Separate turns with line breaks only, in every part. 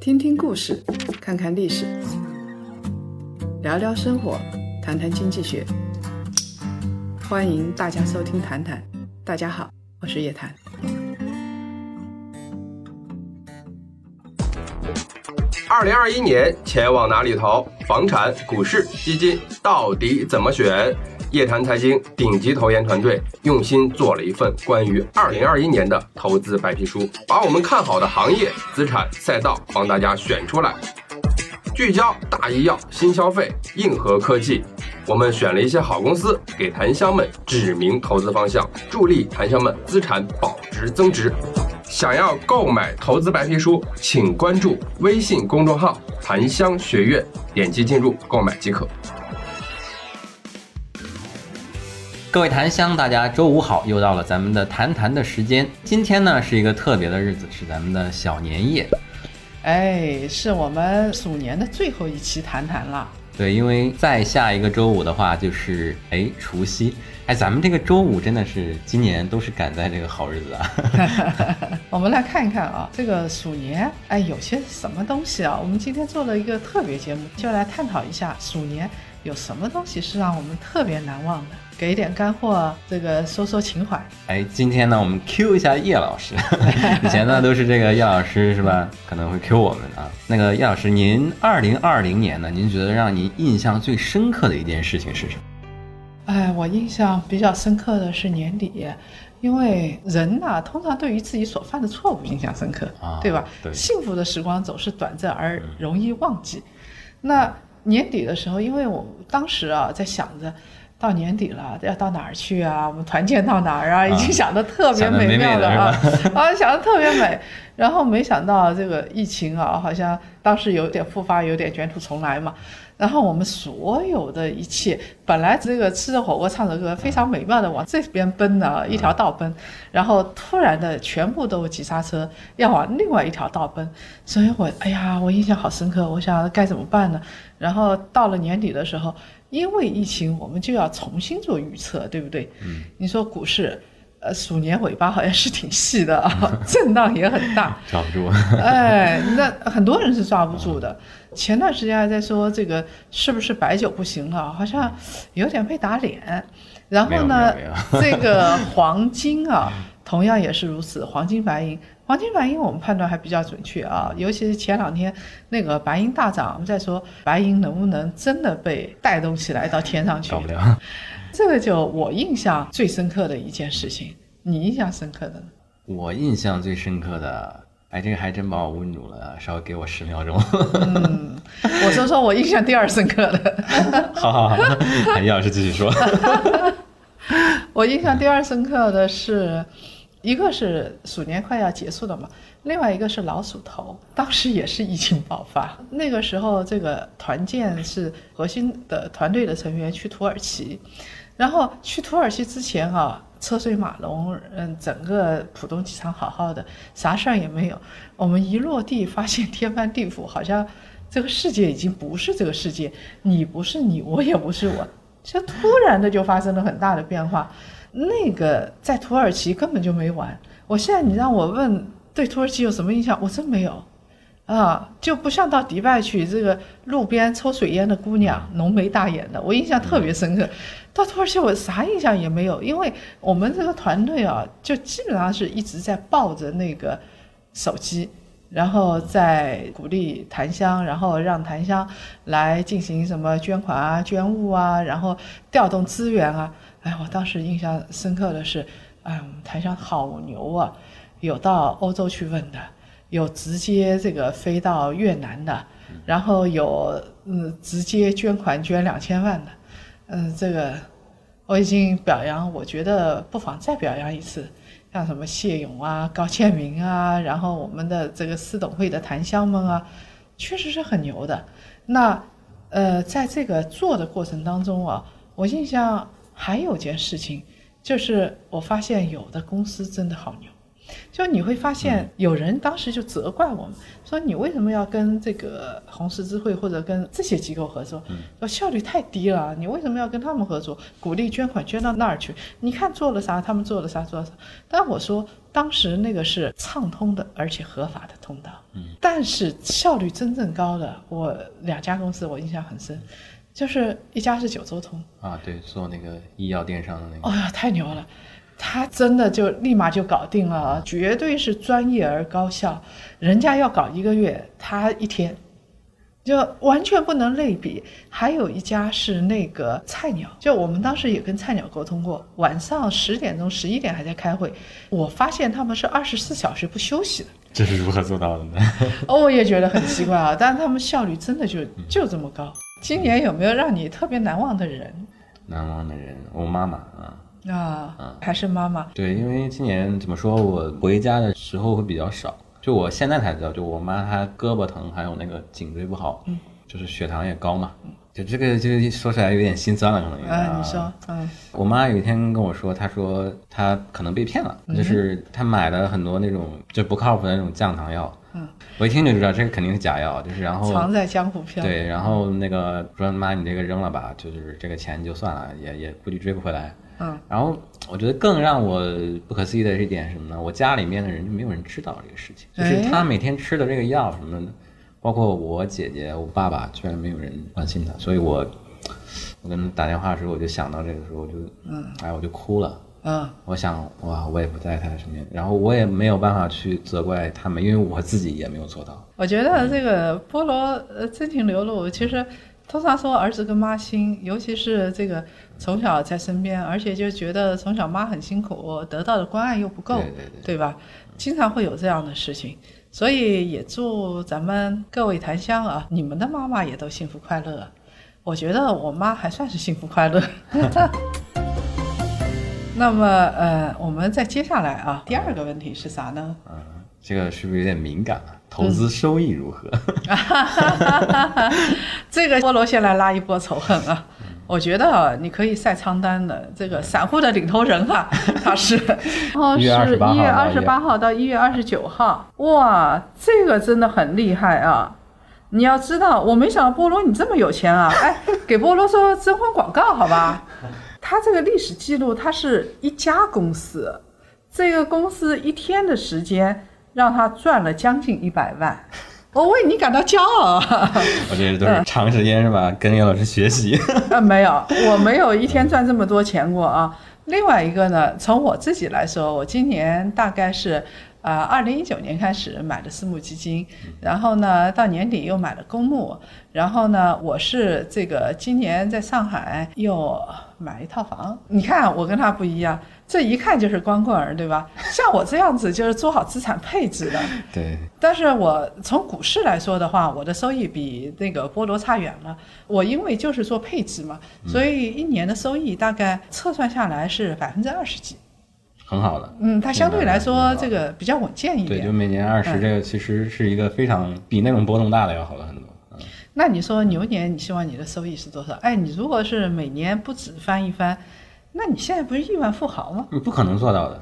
听听故事，看看历史，聊聊生活，谈谈经济学。欢迎大家收听《谈谈》，大家好，我是叶檀。
二零二一年钱往哪里投？房产、股市、基金到底怎么选？叶檀财经顶级投研团队用心做了一份关于二零二一年的投资白皮书，把我们看好的行业、资产、赛道帮大家选出来，聚焦大医药、新消费、硬核科技。我们选了一些好公司，给檀香们指明投资方向，助力檀香们资产保值增值。想要购买投资白皮书，请关注微信公众号“檀香学院”，点击进入购买即可。
各位檀香，大家周五好，又到了咱们的谈谈的时间。今天呢是一个特别的日子，是咱们的小年夜。
哎，是我们鼠年的最后一期谈谈了。
对，因为再下一个周五的话就是哎除夕。哎，咱们这个周五真的是今年都是赶在这个好日子啊。
我们来看一看啊，这个鼠年哎有些什么东西啊？我们今天做了一个特别节目，就来探讨一下鼠年有什么东西是让我们特别难忘的。给一点干货，这个说说情怀。
哎，今天呢，我们 Q 一下叶老师。以前呢都是这个叶老师是吧？可能会 Q 我们啊。那个叶老师，您二零二零年呢，您觉得让您印象最深刻的一件事情是什么？
哎，我印象比较深刻的是年底，因为人呐，通常对于自己所犯的错误印象深刻，对吧？
对。
幸福的时光总是短暂而容易忘记。那年底的时候，因为我当时啊在想着。到年底了，要到哪儿去啊？我们团建到哪儿啊？已经想的特别美妙了啊！啊，想的特别美。然后没想到这个疫情啊，好像当时有点复发，有点卷土重来嘛。然后我们所有的一切，本来这个吃着火锅唱着歌，非常美妙的往这边奔的一条道奔，然后突然的全部都急刹车，要往另外一条道奔。所以我哎呀，我印象好深刻。我想该怎么办呢？然后到了年底的时候。因为疫情，我们就要重新做预测，对不对？嗯，你说股市，呃，鼠年尾巴好像是挺细的啊，震荡也很大，
抓不住。
哎，那很多人是抓不住的。前段时间还在说这个是不是白酒不行了，好像有点被打脸。然后呢，这个黄金啊，同样也是如此，黄金白银。黄金白银我们判断还比较准确啊，尤其是前两天那个白银大涨，我们在说白银能不能真的被带动起来到天上去？
搞不了。
这个就我印象最深刻的一件事情，你印象深刻的呢？
我印象最深刻的，哎，这个还真把我问住了，稍微给我十秒钟。
嗯，我说说我印象第二深刻的。
好 好好，叶老师继续说。
我印象第二深刻的是。一个是鼠年快要结束了嘛，另外一个是老鼠头，当时也是疫情爆发，那个时候这个团建是核心的团队的成员去土耳其，然后去土耳其之前啊，车水马龙，嗯，整个浦东机场好好的，啥事儿也没有，我们一落地发现天翻地覆，好像这个世界已经不是这个世界，你不是你，我也不是我，就突然的就发生了很大的变化。那个在土耳其根本就没玩。我现在你让我问对土耳其有什么印象，我真没有，啊，就不像到迪拜去，这个路边抽水烟的姑娘，浓眉大眼的，我印象特别深刻。到土耳其我啥印象也没有，因为我们这个团队啊，就基本上是一直在抱着那个手机，然后在鼓励檀香，然后让檀香来进行什么捐款啊、捐物啊，然后调动资源啊。哎，我当时印象深刻的是，哎，我们台上好牛啊，有到欧洲去问的，有直接这个飞到越南的，然后有嗯直接捐款捐两千万的，嗯，这个我已经表扬，我觉得不妨再表扬一次，像什么谢勇啊、高建明啊，然后我们的这个司董会的檀香们啊，确实是很牛的。那呃，在这个做的过程当中啊，我印象。还有件事情，就是我发现有的公司真的好牛，就你会发现有人当时就责怪我们，说你为什么要跟这个红十字会或者跟这些机构合作？说效率太低了，你为什么要跟他们合作？鼓励捐款捐到那儿去？你看做了啥？他们做了啥？做了啥？但我说当时那个是畅通的，而且合法的通道。嗯，但是效率真正高的，我两家公司我印象很深，就是一家是九州通，
啊，对，做那个医药电商的那个，
哎呀，太牛了！他真的就立马就搞定了，绝对是专业而高效。人家要搞一个月，他一天，就完全不能类比。还有一家是那个菜鸟，就我们当时也跟菜鸟沟通过，晚上十点钟、十一点还在开会，我发现他们是二十四小时不休息的。
这是如何做到的呢？
哦，我也觉得很奇怪啊，但是他们效率真的就就这么高。今年有没有让你特别难忘的人
难忘的人，我妈妈啊，
啊？还是妈妈？
对，因为今年怎么说，我回家的时候会比较少。就我现在才知道，就我妈她胳膊疼，还有那个颈椎不好，嗯，就是血糖也高嘛。就这个，这个说出来有点心酸了，可能
啊，你说，嗯，
我妈有一天跟我说，她说她可能被骗了，就是她买了很多那种就不靠谱的那种降糖药。
嗯，
我一听就知道这个肯定是假药，就是然后
藏在江湖飘。
对，然后那个说妈，你这个扔了吧，就是这个钱就算了，也也估计追不回来。
嗯，
然后我觉得更让我不可思议的是一点是什么呢？我家里面的人就没有人知道这个事情，就是
哎
他每天吃的这个药什么的，包括我姐姐、我爸爸，居然没有人关心他，所以我我跟他打电话的时候，我就想到这个时候，我就嗯，哎，我就哭了。
嗯，
我想，哇，我也不在他身边，然后我也没有办法去责怪他们，因为我自己也没有做到。
我觉得这个菠萝呃真情流露，其实通常说儿子跟妈亲，尤其是这个从小在身边，而且就觉得从小妈很辛苦，得到的关爱又不够，
对对对
吧？经常会有这样的事情，所以也祝咱们各位檀香啊，你们的妈妈也都幸福快乐。我觉得我妈还算是幸福快乐。那么呃，我们再接下来啊，第二个问题是啥呢？
嗯，这个是不是有点敏感啊？投资收益如何？
这个菠萝先来拉一波仇恨啊！我觉得啊，你可以晒仓单的，这个散户的领头人啊，他是，哦
，1
是
月28号
一月二十八号到一月二十九号，哇，这个真的很厉害啊！你要知道，我没想到菠萝你这么有钱啊！哎，给菠萝说征婚广告好吧？他这个历史记录，他是一家公司，这个公司一天的时间让他赚了将近一百万，我为你感到骄傲啊！
我这都是长时间是吧？跟叶老师学习。
啊，没有，我没有一天赚这么多钱过啊。另外一个呢，从我自己来说，我今年大概是，呃，二零一九年开始买的私募基金，然后呢，到年底又买了公募，然后呢，我是这个今年在上海又买一套房。你看，我跟他不一样，这一看就是光棍儿，对吧？像我这样子就是做好资产配置的，
对，
但是我从股市来说的话，我的收益比那个菠萝差远了。我因为就是做配置嘛，所以一年的收益大概测算下来是百分之二十几。
很好的。
嗯，它相对来说这个比较稳健一点
对，就。每年二十，
嗯
这个其实是一个非常比那种波动大的要好了很多。嗯，
那你说牛年你希望你的收益是多少？哎，你如果是每年不止翻一番，那你现在不是亿万富豪吗？
你不可能做到的。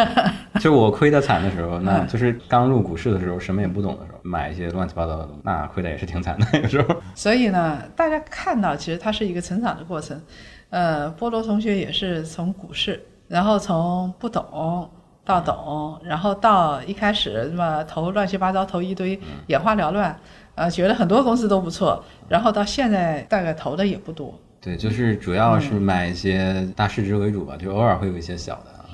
就我亏得惨的时候，
嗯
那就是刚入股市的时候，什么也不懂的时候，买一些乱七八糟的东西，那亏的也是挺惨的。有时候，
所以呢，大家看到其实它是一个成长的过程。呃，菠萝同学也是从股市，然后从不懂到懂，然后到一开始什么投乱七八糟投一堆，眼花缭乱，呃，觉得很多公司都不错，然后到现在大概投的也不多。
对，就是主要是买一些大市值为主吧，就偶尔会有一些小的啊。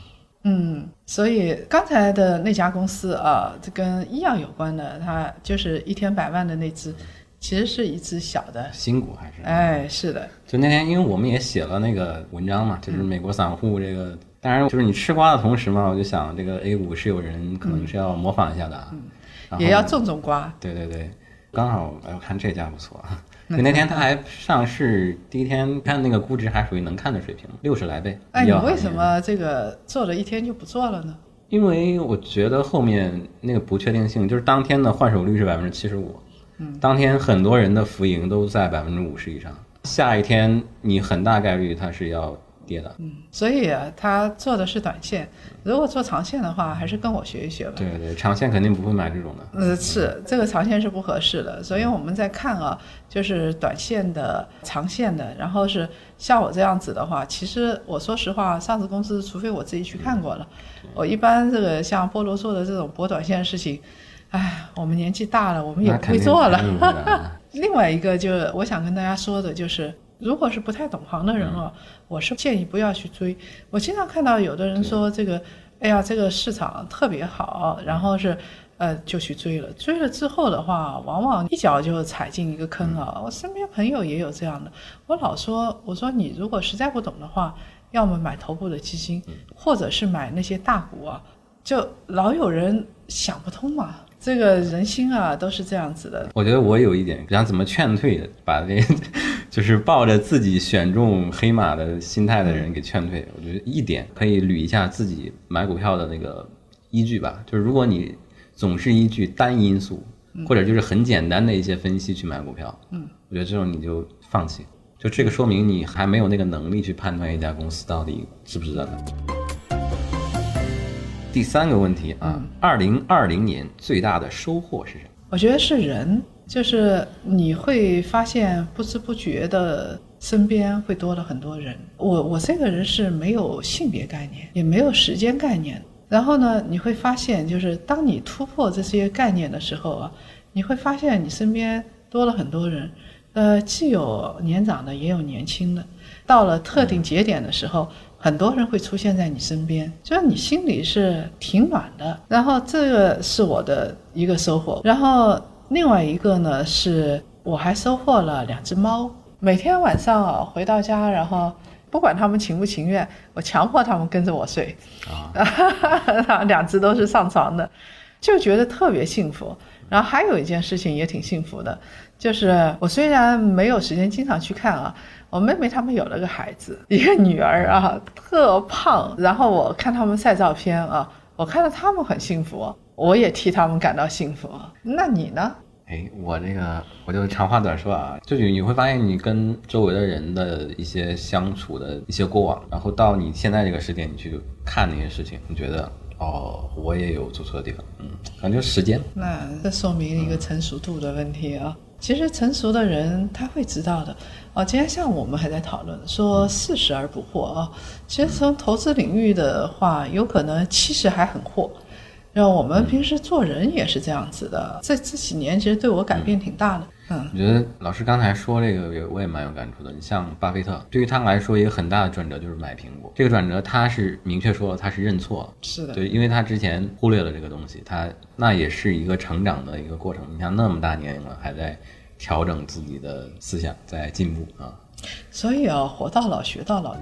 嗯，所以刚才的那家公司啊，这跟医药有关的，它就是一天百万的那只，其实是一只小的。
新股还是，
哎，是的，
就那天，因为我们也写了那个文章嘛，就是美国散户这个，当然就是你吃瓜的同时嘛，我就想这个 A 股是有人可能是要模仿一下的啊，然后
也要种种瓜。
对对对，刚好哎，我看这家不错啊。就那天他还上市第一天，看那个估值还属于能看的水平，六十来倍。
哎，你为什？么这个做了一天就不做了呢？
因为我觉得后面那个不确定性，就是当天的换手率是百分之七十五，嗯，当天很多人的浮盈都在百分之五十以上，下一天你很大概率它是要跌的。
嗯，所以啊，他做的是短线，如果做长线的话，还是跟我学一学吧。
对对，长线肯定不会买这种的。
呃，是这个长线是不合适的，所以我们在看啊，就是短线的、长线的，然后是像我这样子的话，其实我说实话，上市公司除非我自己去看过了，我一般这个像菠萝做的这种博短线的事情，哎，我们年纪大了，我们也不会做了 另外一个就是我想跟大家说的，就是如果是不太懂行的人哦，我是建议不要去追。我经常看到有的人说这个，哎呀，这个市场特别好，然后是。呃，就去追了，追了之后的话，往往一脚就踩进一个坑啊！我身边朋友也有这样的，我老说，我说你如果实在不懂的话，要么买头部的基金，或者是买那些大股啊，就老有人想不通嘛。这个人心啊，都是这样子的。
我觉得我有一点想怎么劝退的，把这 就是抱着自己选中黑马的心态的人给劝退。我觉得一点可以捋一下自己买股票的那个依据吧，就是如果你总是依据单因素或者就是很简单的一些分析去买股票，
嗯，
我觉得这种你就放弃。就这个说明你还没有那个能力去判断一家公司到底值不值得买。第三个问题啊，二零二零年最大的收获是什么？
我觉得是人，就是你会发现不知不觉的身边会多了很多人。我我这个人是没有性别概念，也没有时间概念。然后呢，你会发现，就是当你突破这些概念的时候啊，你会发现你身边多了很多人，呃，既有年长的，也有年轻的。到了特定节点的时候，很多人会出现在你身边，就是你心里是挺暖的。然后这个是我的一个收获。然后另外一个呢，是我还收获了两只猫。每天晚上啊回到家，然后不管他们情不情愿，我强迫他们跟着我睡。
啊，
两只都是上床的，就觉得特别幸福。然后还有一件事情也挺幸福的，就是我虽然没有时间经常去看啊，我妹妹他们有了个孩子，一个女儿啊，特胖。然后我看他们晒照片啊，我看到他们很幸福，我也替他们感到幸福。那你呢？
哎，我这个我就长话短说啊，就是你会发现你跟周围的人的一些相处的一些过往，然后到你现在这个时点，你去看那些事情，你觉得哦，我也有做错的地方，嗯，可能就时间。
那这说明一个成熟度的问题啊。其实成熟的人他会知道的啊。今天下午我们还在讨论说四十而不惑啊。其实从投资领域的话，有可能七十还很惑。然后我们平时做人也是这样子的。这这几年其实对我改变挺大的。嗯，
我觉得老师刚才说这个，也我也蛮有感触的。你像巴菲特，对于他来说，一个很大的转折就是买苹果。这个转折他是明确说他是认错了，
是的。
对，因为他之前忽略了这个东西，他那也是一个成长的一个过程。你像那么大年龄了，还在调整自己的思想，在进步啊。
所以啊，活到老学到老。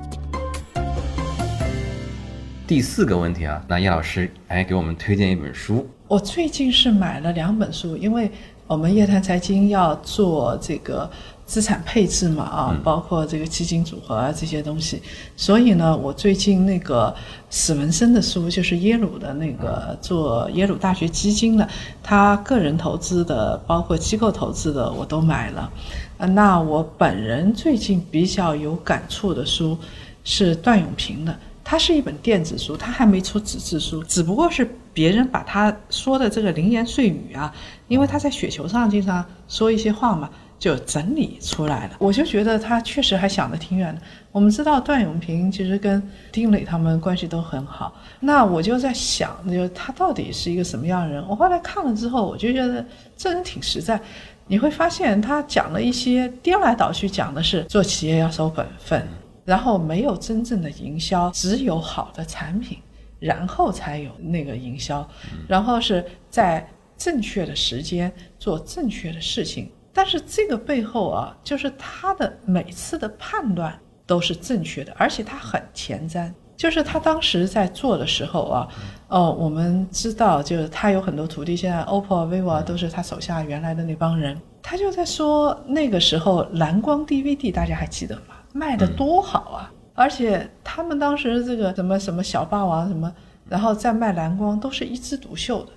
第四个问题啊，那叶老师哎给我们推荐一本书。
我最近是买了两本书，因为我们夜谈财经要做这个资产配置嘛啊，包括这个基金组合啊这些东西，所以呢，我最近那个史文森的书，就是耶鲁的那个做耶鲁大学基金的，他个人投资的，包括机构投资的，我都买了。啊，那我本人最近比较有感触的书是段永平的。它是一本电子书，它还没出纸质书，只不过是别人把他说的这个零言碎语啊，因为他在雪球上经常说一些话嘛，就整理出来了。我就觉得他确实还想得挺远的。我们知道段永平其实跟丁磊他们关系都很好，那我就在想，就他到底是一个什么样的人？我后来看了之后，我就觉得这人挺实在。你会发现他讲了一些颠来倒去，讲的是做企业要守本分。然后没有真正的营销，只有好的产品，然后才有那个营销，然后是在正确的时间做正确的事情。但是这个背后啊，就是他的每次的判断都是正确的，而且他很前瞻。就是他当时在做的时候啊，哦，我们知道，就是他有很多徒弟，现在 OPPO、vivo 都是他手下原来的那帮人。他就在说那个时候蓝光 DVD，大家还记得吗？卖的多好啊！而且他们当时这个什么什么小霸王什么，然后再卖蓝光都是一枝独秀的。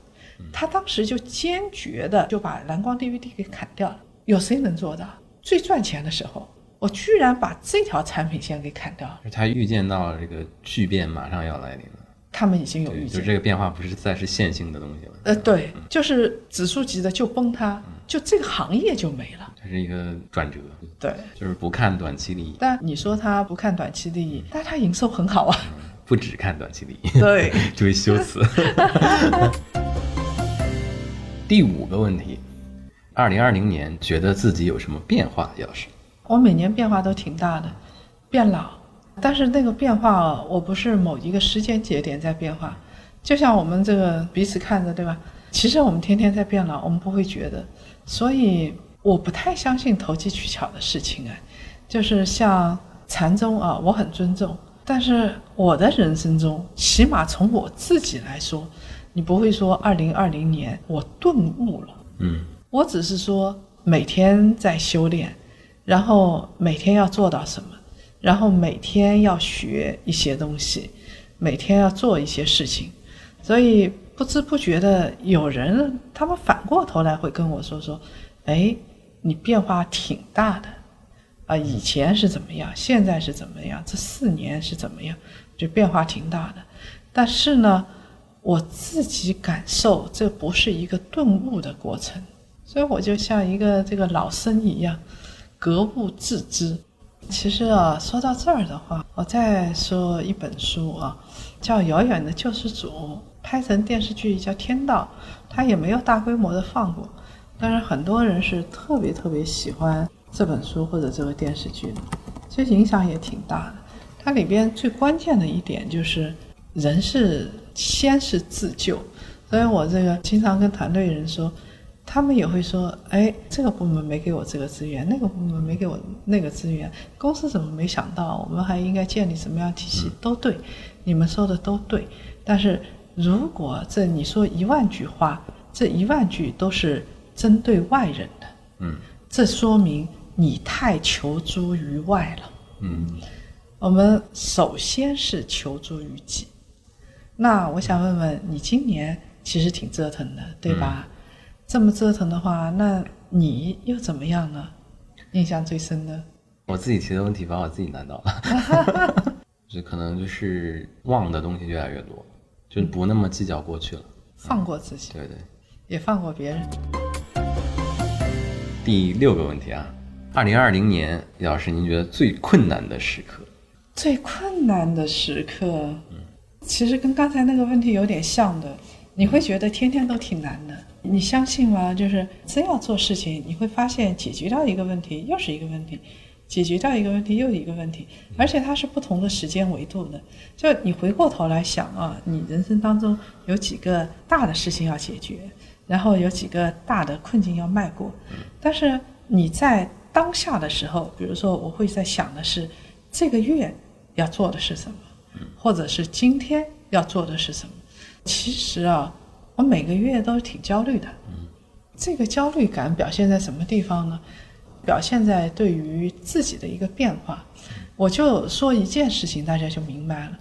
他当时就坚决的就把蓝光 DVD 给砍掉了。有谁能做到？最赚钱的时候，我居然把这条产品线给砍掉了，
他预见到了这个巨变马上要来临了，
他们已经有，预见。
就这个变化不是再是线性的东西了，
呃，对，就是指数级的就崩塌，就这个行业就没了。
这是一个转折，
对，
就是不看短期利益，
但你说他不看短期利益，但他营收很好啊。
不只看短期利益，
对，
注意修辞。第五个问题，二零二零年觉得自己有什么变化？要是
我每年变化都挺大的，变老，但是那个变化啊，我不是某一个时间节点在变化，就像我们这个彼此看着，对吧？其实我们天天在变老，我们不会觉得，所以我不太相信投机取巧的事情哎，就是像禅宗啊，我很尊重，但是我的人生中，起码从我自己来说，你不会说二零二零年我顿悟了。
嗯
我只是说每天在修炼，然后每天要做到什么，然后每天要学一些东西，每天要做一些事情，所以不知不觉的有人他们反过头来会跟我说说，哎，你变化挺大的，啊，以前是怎么样，现在是怎么样，这四年是怎么样，就变化挺大的，但是呢。我自己感受，这不是一个顿悟的过程，所以我就像一个这个老僧一样，格物致知。其实啊，说到这儿的话，我再说一本书啊，叫《遥远的救世主》，拍成电视剧叫《天道》，它也没有大规模的放过，但是很多人是特别特别喜欢这本书或者这个电视剧的，其实影响也挺大的。它里边最关键的一点就是，人是先是自救，所以我这个经常跟团队人说，他们也会说，哎，这个部门没给我这个资源，那个部门没给我那个资源，公司怎么没想到，我们还应该建立什么样体系？都对，你们说的都对。但是如果这你说一万句话，这一万句都是针对外人的，
嗯
这说明你太求诸于外了。
嗯
我们首先是求诸于己。那我想问问你，今年其实挺折腾的，对吧？这么折腾的话，那你又怎么样呢？印象最深的，
我自己提的问题把我自己难倒了，就可能就是忘的东西越来越多，就不那么计较过去了。
放过自己，
对对。
也放过别人。
第六个问题啊，二零二零年，李老师您觉得最困难的时刻？
最困难的时刻，嗯其实跟刚才那个问题有点像的。你会觉得天天都挺难的，你相信吗？就是真要做事情，你会发现解决掉一个问题又是一个问题，解决掉一个问题又一个问题，而且它是不同的时间维度的。就你回过头来想啊，你人生当中有几个大的事情要解决，然后有几个大的困境要迈过，但是你在当下的时候，比如说我会在想的是。这个月要做的是什么，或者是今天要做的是什么？其实啊，我每个月都挺焦虑的。这个焦虑感表现在什么地方呢？表现在对于自己的一个变化。我就说一件事情，大家就明白了。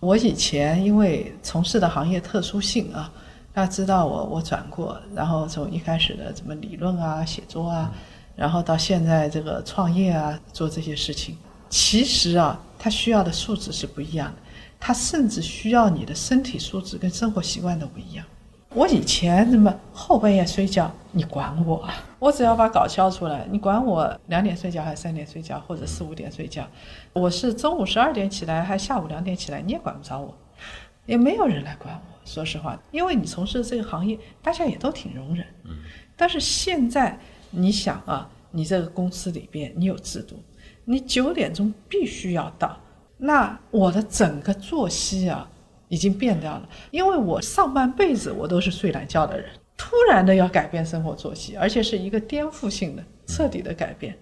我以前因为从事的行业特殊性啊，大家知道我我转过，然后从一开始的什么理论啊、写作啊，然后到现在这个创业啊，做这些事情。其实啊，它需要的素质是不一样的，它甚至需要你的身体素质跟生活习惯都不一样。我以前什么后半夜睡觉，你管我？我只要把稿交出来，你管我两点睡觉还是三点睡觉，或者四五点睡觉？我是中午十二点起来，还下午两点起来，你也管不着我，也没有人来管我。说实话，因为你从事这个行业，大家也都挺容忍。但是现在你想啊，你这个公司里边你有制度。你九点钟必须要到，那我的整个作息啊已经变掉了，因为我上半辈子我都是睡懒觉的人，突然的要改变生活作息，而且是一个颠覆性的、彻底的改变，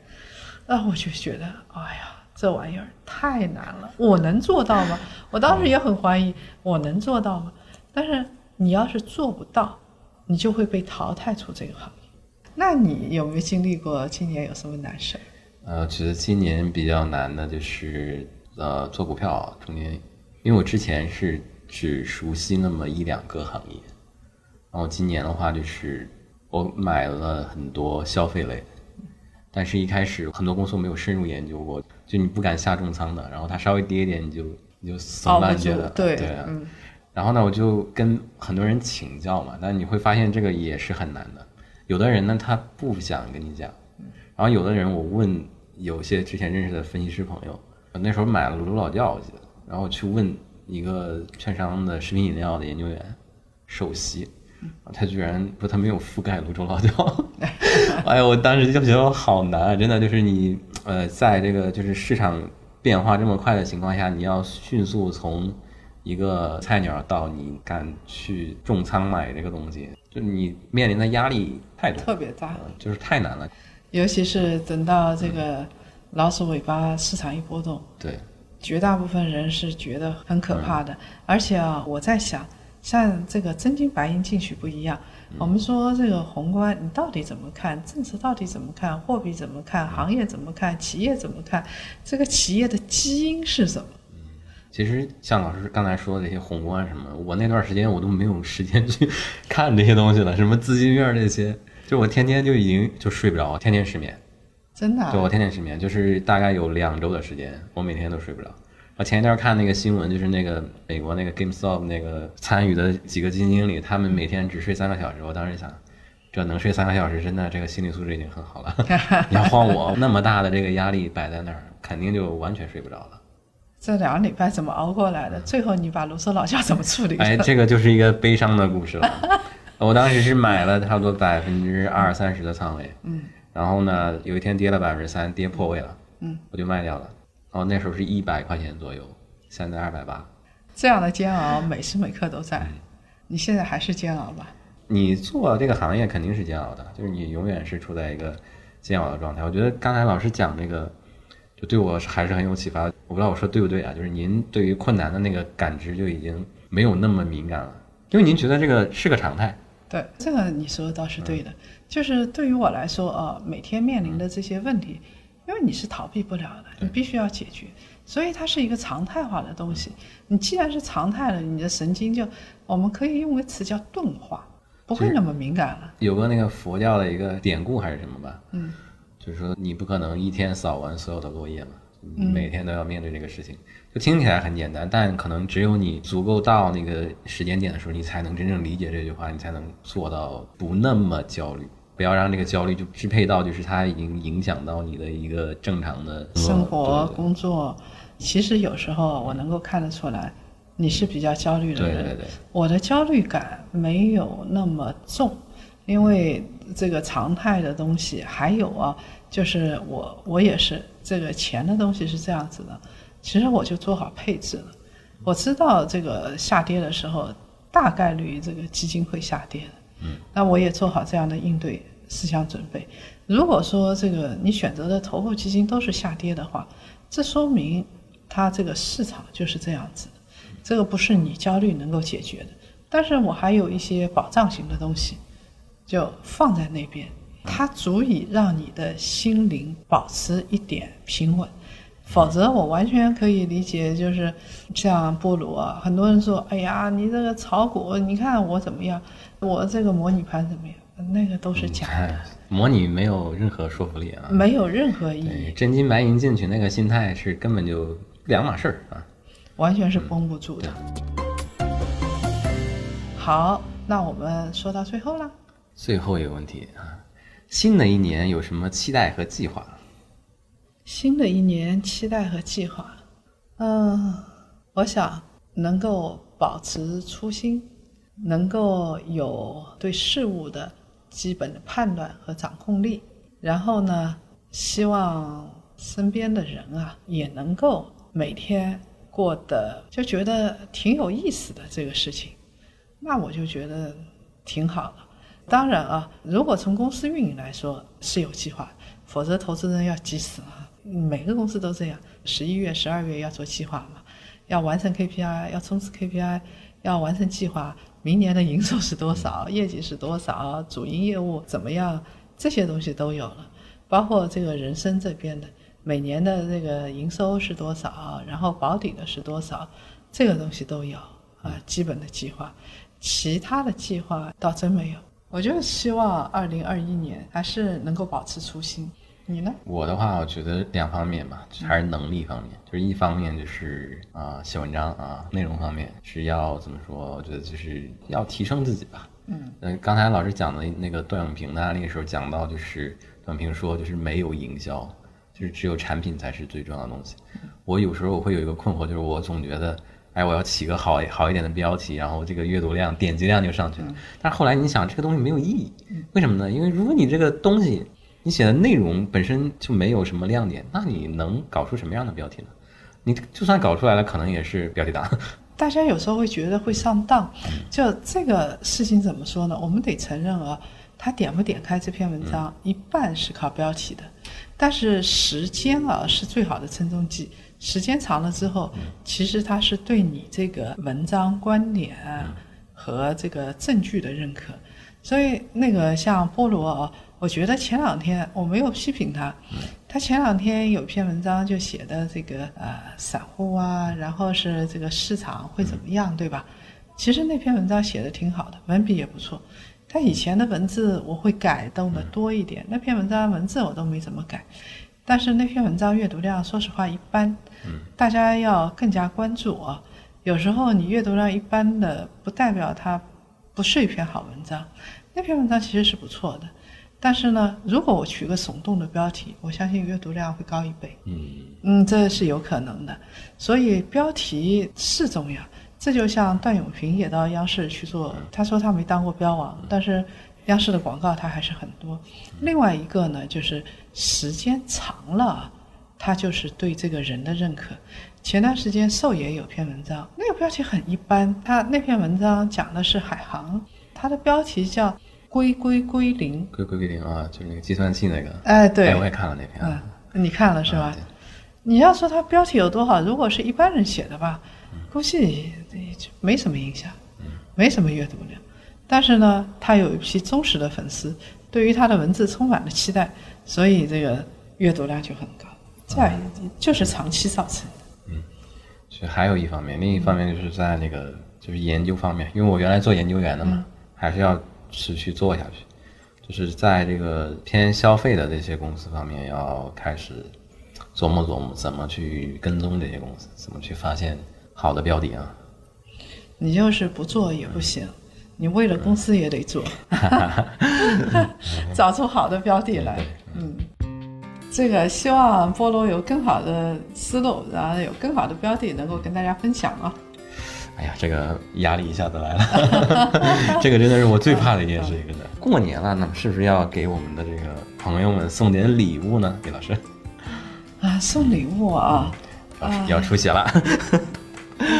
那我就觉得，哎呀，这玩意儿太难了，我能做到吗？我当时也很怀疑，我能做到吗？但是你要是做不到，你就会被淘汰出这个行业。那你有没有经历过今年有什么难事儿？
呃，我觉得今年比较难的就是呃做股票中间，因为我之前是只熟悉那么一两个行业，然后今年的话就是我买了很多消费类，但是一开始很多公司我没有深入研究过，就你不敢下重仓的，然后它稍微跌一点你就你就怂
熬不住
了觉得，
对
对然后呢，我就跟很多人请教嘛，但你会发现这个也是很难的。有的人呢，他不想跟你讲，然后有的人我问有些之前认识的分析师朋友，那时候买了卢老窖，我记得，然后去问一个券商的食品饮料的研究员首席，他居然说他没有覆盖泸州老窖，哎呦，我当时就觉得好难啊，真的就是你呃，在这个就是市场变化这么快的情况下，你要迅速从一个菜鸟到你敢去重仓买这个东西，就你面临的压力太多，
特别大。
呃就是太难了。
尤其是等到这个老鼠尾巴市场一波动，
对，
绝大部分人是觉得很可怕的。而且啊，我在想，像这个真金白银进去不一样。我们说这个宏观，你到底怎么看？政策到底怎么看？货币怎么看？行业怎么看？企业怎么看？这个企业的基因是什么？
其实像老师刚才说的这些宏观什么，我那段时间我都没有时间去 看这些东西了，什么资金面这些，就我天天就已经就睡不着，天天失眠。
真的啊、
就我天天失眠，就是大概有两周的时间，我每天都睡不着。我前一段看那个新闻，就是那个美国那个 GameStop 那个参与的几个基金经理，他们每天只睡三个小时。我当时想，这能睡三个小时，真的这个心理素质已经很好了。你要换我，那么大的这个压力摆在那儿，肯定就完全睡不着了。
这两个礼拜怎么熬过来的？最后你把卢梭老窖怎么处理的？
哎，这个就是一个悲伤的故事了。我当时是买了差不多百分之二三十的仓位，
嗯，
然后呢，有一天跌了百分之三，跌破位了，
嗯，
我就卖掉了。然后那时候是一百块钱左右，现在二百八。
这样的煎熬每时每刻都在。
嗯
你现在还是煎熬吧？
你做这个行业肯定是煎熬的，就是你永远是处在一个煎熬的状态。我觉得刚才老师讲这个，就对我还是很有启发。我不知道我说对不对啊？就是您对于困难的那个感知就已经没有那么敏感了，因为您觉得这个是个常态。
对，这个你说的倒是对的。就是对于我来说，呃，每天面临的这些问题，因为你是逃避不了的，你必须要解决，所以它是一个常态化的东西。你既然是常态了，你的神经就，我们可以用个词叫钝化，不会那么敏感了。
有个那个佛教的一个典故还是什么吧，
嗯，
就是说你不可能一天扫完所有的落叶嘛，每天都要面对这个事情。就听起来很简单，但可能只有你足够到那个时间点的时候，你才能真正理解这句话，你才能做到不那么焦虑，不要让这个焦虑就支配到就是它已经影响到你的一个正常的
生活、
对
工作，其实有时候我能够看得出来，你是比较焦虑的人。
对对对，
我的焦虑感没有那么重，因为这个常态的东西，还有啊，就是我我也是这个钱的东西是这样子的，其实我就做好配置了，我知道这个下跌的时候，大概率这个基金会下跌的，嗯，那我也做好这样的应对思想准备。如果说这个你选择的头部基金都是下跌的话，这说明它这个市场就是这样子的，这个不是你焦虑能够解决的。但是我还有一些保障型的东西，就放在那边，它足以让你的心灵保持一点平稳。否则，我完全可以理解，就是像波鲁啊，很多人说：“哎呀，你这个炒股，你看我怎么样，我这个模拟盘怎么样？”那个都是假的，
哎，模拟没有任何说服力啊。
没有任何意义，
真金白银进去那个心态是根本就两码事儿啊。
完全是绷不住的。好，那我们说到最后了。
最后一个问题啊，新的一年有什么期待和计划？
新的一年期待和计划，嗯，我想能够保持初心，能够有对事物的基本的判断和掌控力，然后呢，希望身边的人啊也能够每天过得就觉得挺有意思的这个事情，那我就觉得挺好的。当然啊，如果从公司运营来说是有计划，否则投资人要急死了。每个公司都这样，十一月、十二月要做计划嘛，要完成 KPI，要冲刺 KPI，要完成计划。明年的营收是多少，业绩是多少，主营业务怎么样，这些东西都有了。包括这个人生这边的，每年的这个营收是多少，然后保底的是多少，这个东西都有啊，基本的计划。其他的计划倒真没有。我就希望二零二一年还是能够保持初心。你呢？
我的话，我觉得两方面吧，还是能力方面。就是一方面就是啊、写文章啊，内容方面是要怎么说？我觉得就是要提升自己吧。
嗯，
嗯，刚才老师讲的那个段永平的案例的时候，讲到就是段永平说，就是没有营销，就是只有产品才是最重要的东西。我有时候我会有一个困惑，就是我总觉得，哎，我要起个好好一点的标题，然后这个阅读量、点击量就上去了。但是后来你想，这个东西没有意义，为什么呢？因为如果你这个东西你写的内容本身就没有什么亮点，那你能搞出什么样的标题呢？你就算搞出来了，可能也是标题党。
大家有时候会觉得会上当，就这个事情怎么说呢？我们得承认啊，他点不点开这篇文章，一半是靠标题的，但是时间啊是最好的称重剂。时间长了之后，其实它是对你这个文章观点和这个证据的认可。所以那个像菠萝啊，我觉得前两天我没有批评他，他前两天有篇文章就写的这个呃散户啊，然后是这个市场会怎么样，对吧？其实那篇文章写的挺好的，文笔也不错。他以前的文字我会改动的多一点，那篇文章文字我都没怎么改，但是那篇文章阅读量说实话一般，大家要更加关注啊。有时候你阅读量一般的，不代表它不是一篇好文章。那篇文章其实是不错的，但是呢，如果我取个耸动的标题，我相信阅读量会高一倍。
嗯
嗯，这是有可能的。所以标题是重要。这就像段永平也到央视去做，他说他没当过标王，但是央视的广告他还是很多。另外一个呢，就是时间长了，他就是对这个人的认可。前段时间寿爷有篇文章，那个标题很一般，他那篇文章讲的是海航，他的标题叫“归归归零
归归归零啊，就是那个计算器那个。”。
哎，对，
哎，我也看了那篇。
嗯，你看了是吧？
啊
你要说它标题有多好，如果是一般人写的吧，估计就没什么影响，没什么阅读量。但是呢，他有一批忠实的粉丝，对于他的文字充满了期待，所以这个阅读量就很高。这样就是长期造成的。
嗯其实还有一方面，另一方面就是在那个就是研究方面，因为我原来做研究员的嘛，还是要持续做下去。就是在这个偏消费的这些公司方面，要开始琢磨琢磨怎么去跟踪这些公司，怎么去发现好的标的啊。
你就是不做也不行，你为了公司也得做，找出好的标的来。嗯，这个希望菠萝有更好的思路，然后有更好的标的能够跟大家分享啊。
哎呀，这个压力一下子来了，这个真的是我最怕的一件事情。真的，过年了，那么是不是要给我们的这个朋友们送点礼物呢？李老师，
啊，送礼物啊，
老师要出血了。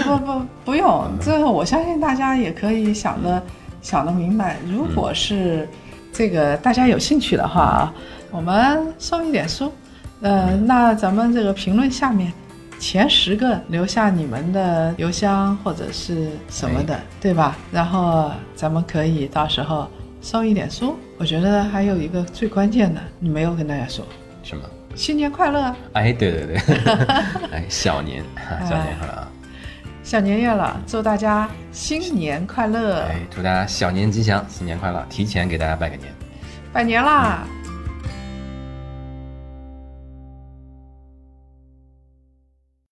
不不不用，这个我相信大家也可以想的想的明白。如果是这个大家有兴趣的话啊，我们送一点书，呃，那咱们这个评论下面前十个留下你们的邮箱或者是什么的，对吧？然后咱们可以到时候送一点书。我觉得还有一个最关键的，你没有跟大家说，
什么？
新年快乐！
哎，对对对，哎，小年，小年快乐啊！
小年夜了，祝大家新年快乐！
哎，祝大家小年吉祥，新年快乐！提前给大家拜个年。
拜年啦！